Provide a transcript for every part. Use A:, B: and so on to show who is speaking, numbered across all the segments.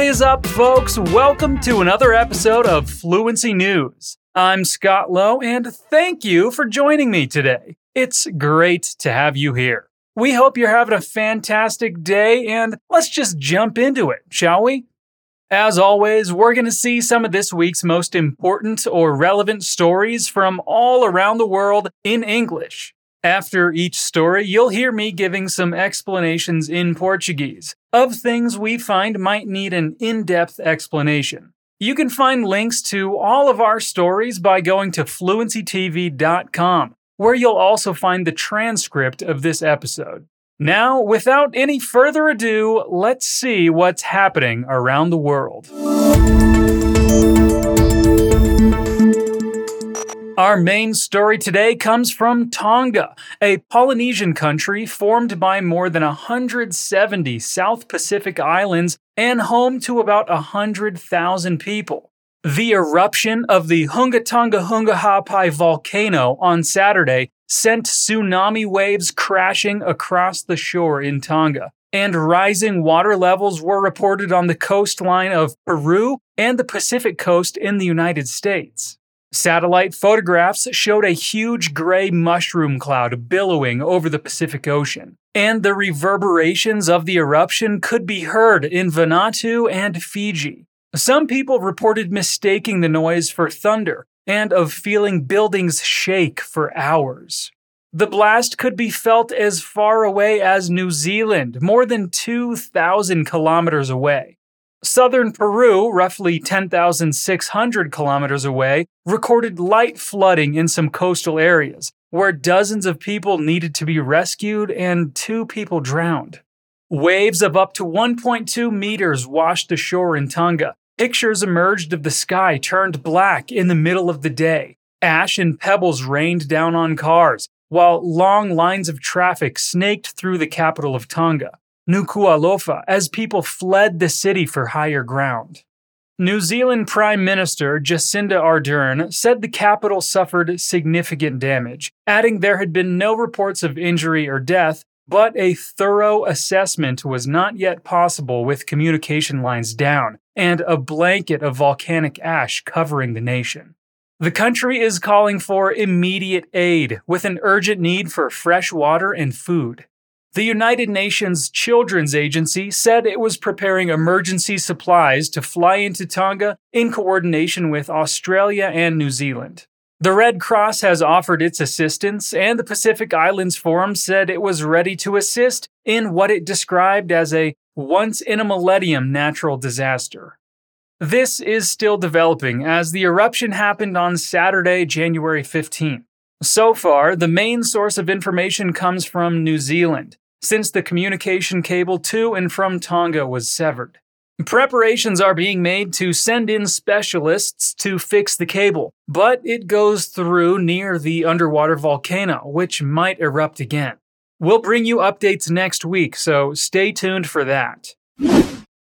A: What is up, folks? Welcome to another episode of Fluency News. I'm Scott Lowe, and thank you for joining me today. It's great to have you here. We hope you're having a fantastic day, and let's just jump into it, shall we? As always, we're going to see some of this week's most important or relevant stories from all around the world in English. After each story, you'll hear me giving some explanations in Portuguese of things we find might need an in depth explanation. You can find links to all of our stories by going to fluencytv.com, where you'll also find the transcript of this episode. Now, without any further ado, let's see what's happening around the world. Our main story today comes from Tonga, a Polynesian country formed by more than 170 South Pacific islands and home to about 100,000 people. The eruption of the Hunga Tonga Hunga Ha'apai volcano on Saturday sent tsunami waves crashing across the shore in Tonga, and rising water levels were reported on the coastline of Peru and the Pacific coast in the United States. Satellite photographs showed a huge gray mushroom cloud billowing over the Pacific Ocean, and the reverberations of the eruption could be heard in Vanuatu and Fiji. Some people reported mistaking the noise for thunder, and of feeling buildings shake for hours. The blast could be felt as far away as New Zealand, more than 2,000 kilometers away. Southern Peru, roughly 10,600 kilometers away, recorded light flooding in some coastal areas, where dozens of people needed to be rescued and two people drowned. Waves of up to 1.2 meters washed ashore in Tonga, Pictures emerged of the sky turned black in the middle of the day. Ash and pebbles rained down on cars, while long lines of traffic snaked through the capital of Tonga, Nuku'alofa, as people fled the city for higher ground. New Zealand Prime Minister Jacinda Ardern said the capital suffered significant damage, adding there had been no reports of injury or death, but a thorough assessment was not yet possible with communication lines down and a blanket of volcanic ash covering the nation. The country is calling for immediate aid with an urgent need for fresh water and food. The United Nations Children's Agency said it was preparing emergency supplies to fly into Tonga in coordination with Australia and New Zealand. The Red Cross has offered its assistance, and the Pacific Islands Forum said it was ready to assist in what it described as a once in a millennium natural disaster. This is still developing as the eruption happened on Saturday, January 15th. So far, the main source of information comes from New Zealand, since the communication cable to and from Tonga was severed. Preparations are being made to send in specialists to fix the cable, but it goes through near the underwater volcano, which might erupt again. We'll bring you updates next week, so stay tuned for that.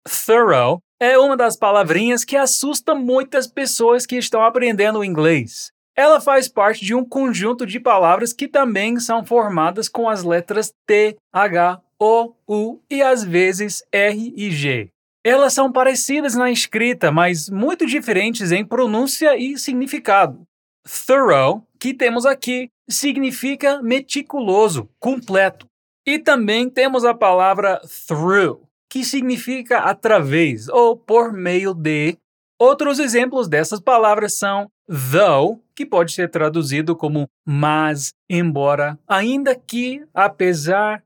A: Thorough é uma das palavrinhas que assusta muitas pessoas que estão aprendendo inglês. Ela faz parte de um conjunto de palavras que também são formadas com as letras T, H, O, U e às vezes R e G. Elas são parecidas na escrita, mas muito diferentes em pronúncia e significado. Thorough, que temos aqui, significa meticuloso, completo. E também temos a palavra through, que significa através ou por meio de. Outros exemplos dessas palavras são though, que pode ser traduzido como mas, embora, ainda que, apesar.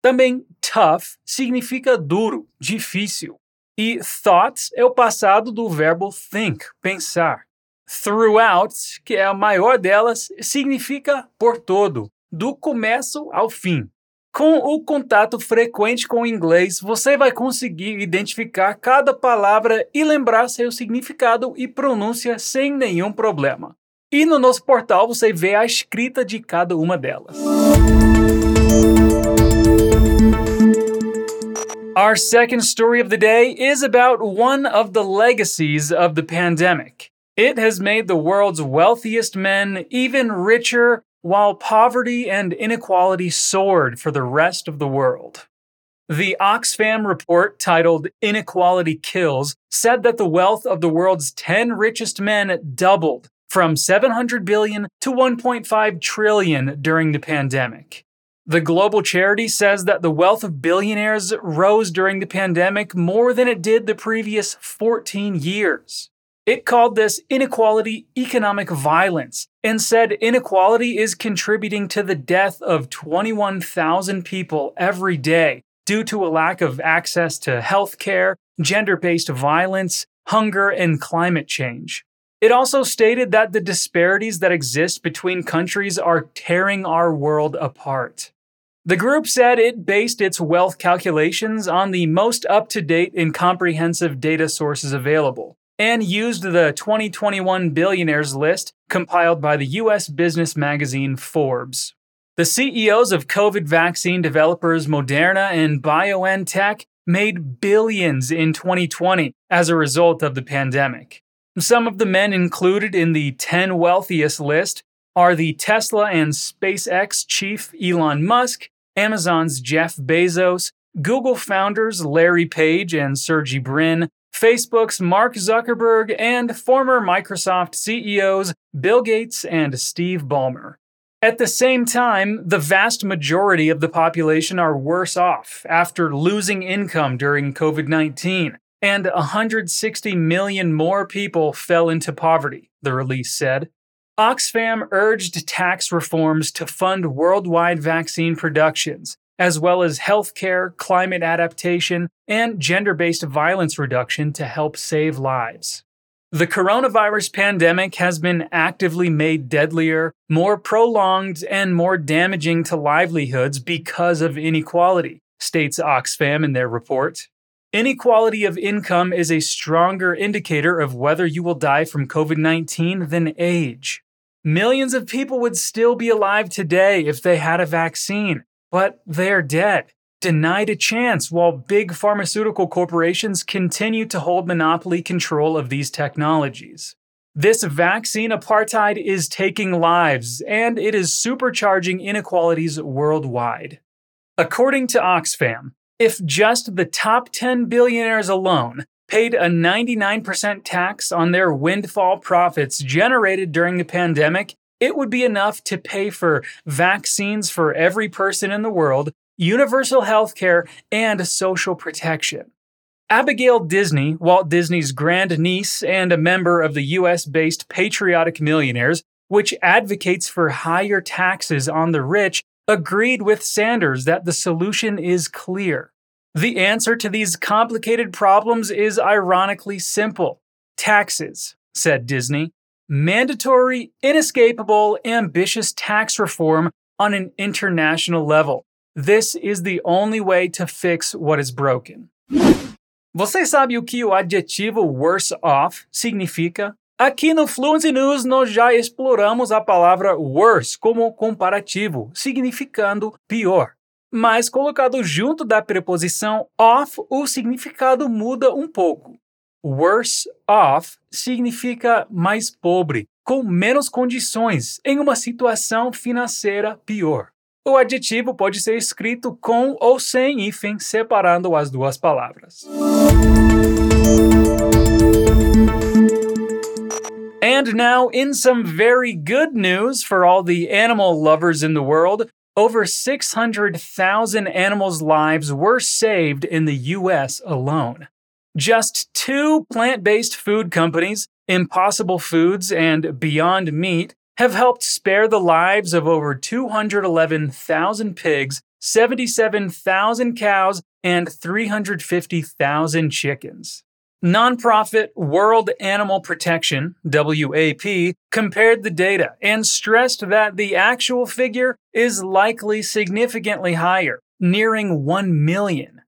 A: Também tough significa duro, difícil. E thoughts é o passado do verbo think, pensar. Throughout, que é a maior delas, significa por todo, do começo ao fim. Com o contato frequente com o inglês, você vai conseguir identificar cada palavra e lembrar seu significado e pronúncia sem nenhum problema. E no nosso portal você vê a escrita de cada uma delas. Our second story of the day is about one of the legacies of the pandemic. It has made the world's wealthiest men even richer while poverty and inequality soared for the rest of the world. The Oxfam report titled Inequality Kills said that the wealth of the world's 10 richest men doubled from 700 billion to 1.5 trillion during the pandemic. The global charity says that the wealth of billionaires rose during the pandemic more than it did the previous 14 years. It called this inequality economic violence and said inequality is contributing to the death of 21,000 people every day due to a lack of access to health care, gender based violence, hunger, and climate change. It also stated that the disparities that exist between countries are tearing our world apart. The group said it based its wealth calculations on the most up to date and comprehensive data sources available, and used the 2021 billionaires list compiled by the US business magazine Forbes. The CEOs of COVID vaccine developers Moderna and BioNTech made billions in 2020 as a result of the pandemic. Some of the men included in the 10 wealthiest list are the Tesla and SpaceX chief Elon Musk Amazon's Jeff Bezos, Google founders Larry Page and Sergey Brin, Facebook's Mark Zuckerberg, and former Microsoft CEOs Bill Gates and Steve Ballmer. At the same time, the vast majority of the population are worse off after losing income during COVID 19, and 160 million more people fell into poverty, the release said. Oxfam urged tax reforms to fund worldwide vaccine productions, as well as healthcare, climate adaptation, and gender based violence reduction to help save lives. The coronavirus pandemic has been actively made deadlier, more prolonged, and more damaging to livelihoods because of inequality, states Oxfam in their report. Inequality of income is a stronger indicator of whether you will die from COVID 19 than age. Millions of people would still be alive today if they had a vaccine, but they're dead, denied a chance while big pharmaceutical corporations continue to hold monopoly control of these technologies. This vaccine apartheid is taking lives, and it is supercharging inequalities worldwide. According to Oxfam, if just the top 10 billionaires alone paid a 99% tax on their windfall profits generated during the pandemic, it would be enough to pay for vaccines for every person in the world, universal health care, and social protection. Abigail Disney, Walt Disney's grand niece and a member of the US based Patriotic Millionaires, which advocates for higher taxes on the rich, agreed with Sanders that the solution is clear. The answer to these complicated problems is ironically simple taxes, said Disney. Mandatory, inescapable, ambitious tax reform on an international level. This is the only way to fix what is broken. Você sabe o que o adjetivo worse off significa? Aqui no Fluency News nós já exploramos a palavra worse como comparativo, significando pior mas colocado junto da preposição off, o significado muda um pouco. Worse off significa mais pobre, com menos condições, em uma situação financeira pior. O adjetivo pode ser escrito com ou sem hífen, separando as duas palavras. And now, in some very good news for all the animal lovers in the world, over 600,000 animals' lives were saved in the US alone. Just two plant based food companies, Impossible Foods and Beyond Meat, have helped spare the lives of over 211,000 pigs, 77,000 cows, and 350,000 chickens. Nonprofit World Animal Protection, WAP, compared the data and stressed that the actual figure is likely significantly higher, nearing 1 million.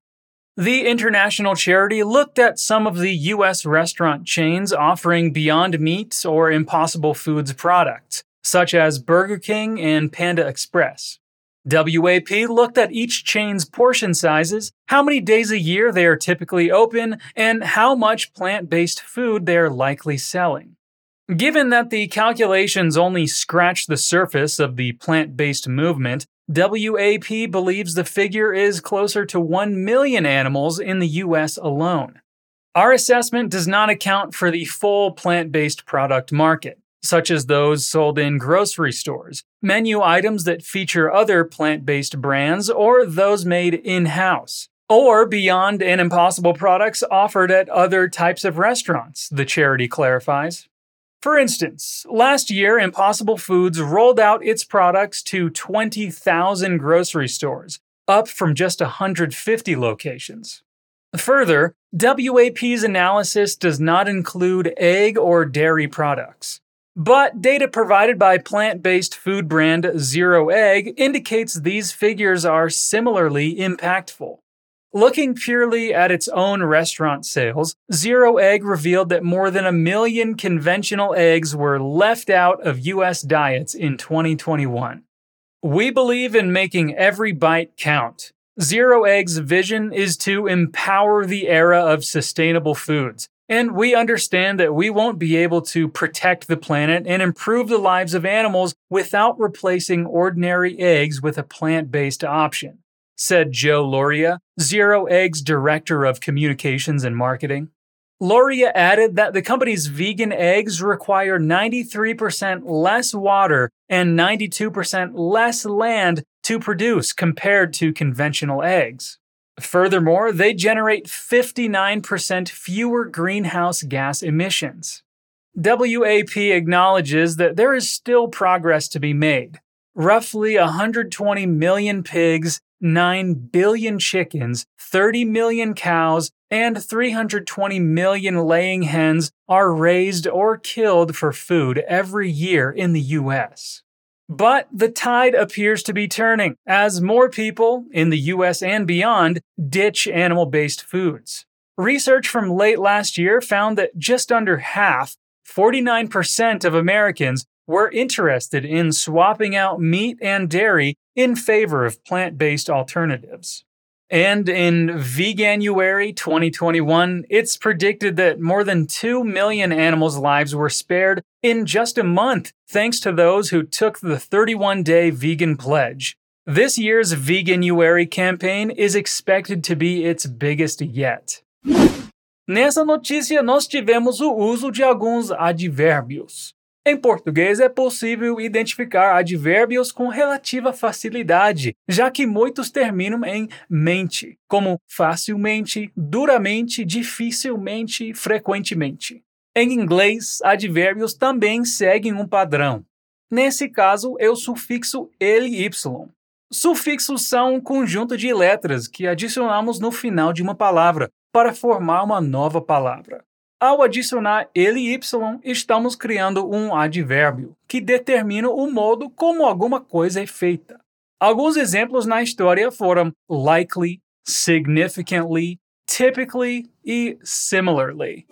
A: The international charity looked at some of the U.S. restaurant chains offering Beyond Meat or Impossible Foods products, such as Burger King and Panda Express. WAP looked at each chain's portion sizes, how many days a year they are typically open, and how much plant based food they are likely selling. Given that the calculations only scratch the surface of the plant based movement, WAP believes the figure is closer to 1 million animals in the US alone. Our assessment does not account for the full plant based product market, such as those sold in grocery stores, menu items that feature other plant based brands, or those made in house. Or beyond and impossible products offered at other types of restaurants, the charity clarifies. For instance, last year, Impossible Foods rolled out its products to 20,000 grocery stores, up from just 150 locations. Further, WAP's analysis does not include egg or dairy products. But data provided by plant based food brand Zero Egg indicates these figures are similarly impactful. Looking purely at its own restaurant sales, Zero Egg revealed that more than a million conventional eggs were left out of US diets in 2021. We believe in making every bite count, Zero Egg's vision is to empower the era of sustainable foods. And we understand that we won't be able to protect the planet and improve the lives of animals without replacing ordinary eggs with a plant based option, said Joe Lauria, Zero Egg's Director of Communications and Marketing. Lauria added that the company's vegan eggs require 93% less water and 92% less land to produce compared to conventional eggs. Furthermore, they generate 59% fewer greenhouse gas emissions. WAP acknowledges that there is still progress to be made. Roughly 120 million pigs, 9 billion chickens, 30 million cows, and 320 million laying hens are raised or killed for food every year in the US. But the tide appears to be turning as more people, in the US and beyond, ditch animal based foods. Research from late last year found that just under half, 49% of Americans, were interested in swapping out meat and dairy in favor of plant based alternatives. And in Veganuary 2021, it's predicted that more than 2 million animals' lives were spared in just a month, thanks to those who took the 31 day vegan pledge. This year's Veganuary campaign is expected to be its biggest yet. Nessa notícia, nós tivemos o uso de alguns advérbios. Em português, é possível identificar advérbios com relativa facilidade, já que muitos terminam em mente, como facilmente, duramente, dificilmente, frequentemente. Em inglês, advérbios também seguem um padrão. Nesse caso, é o sufixo ly. Sufixos são um conjunto de letras que adicionamos no final de uma palavra para formar uma nova palavra. Ao adicionar ele y, estamos criando um advérbio que determina o modo como alguma coisa é feita. Alguns exemplos na história foram likely, significantly, typically e similarly.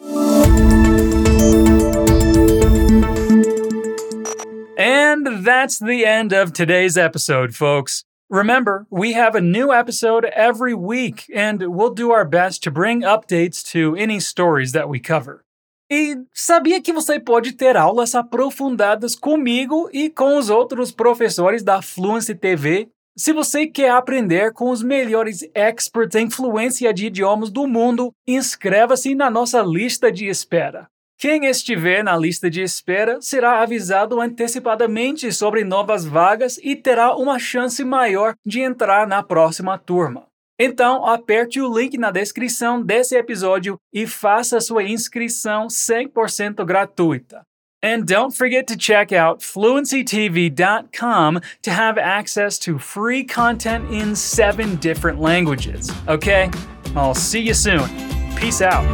A: And that's the end of today's episode, folks. Remember, we have a new episode every week, and we'll do our best to bring updates to any stories that we cover. E sabia que você pode ter aulas aprofundadas comigo e com os outros professores da Fluency TV? Se você quer aprender com os melhores experts em fluência de idiomas do mundo, inscreva-se na nossa lista de espera. Quem estiver na lista de espera será avisado antecipadamente sobre novas vagas e terá uma chance maior de entrar na próxima turma. Então, aperte o link na descrição desse episódio e faça sua inscrição 100% gratuita. And don't forget to check out fluencytv.com to have access to free content in seven different languages. Okay? I'll see you soon. Peace out.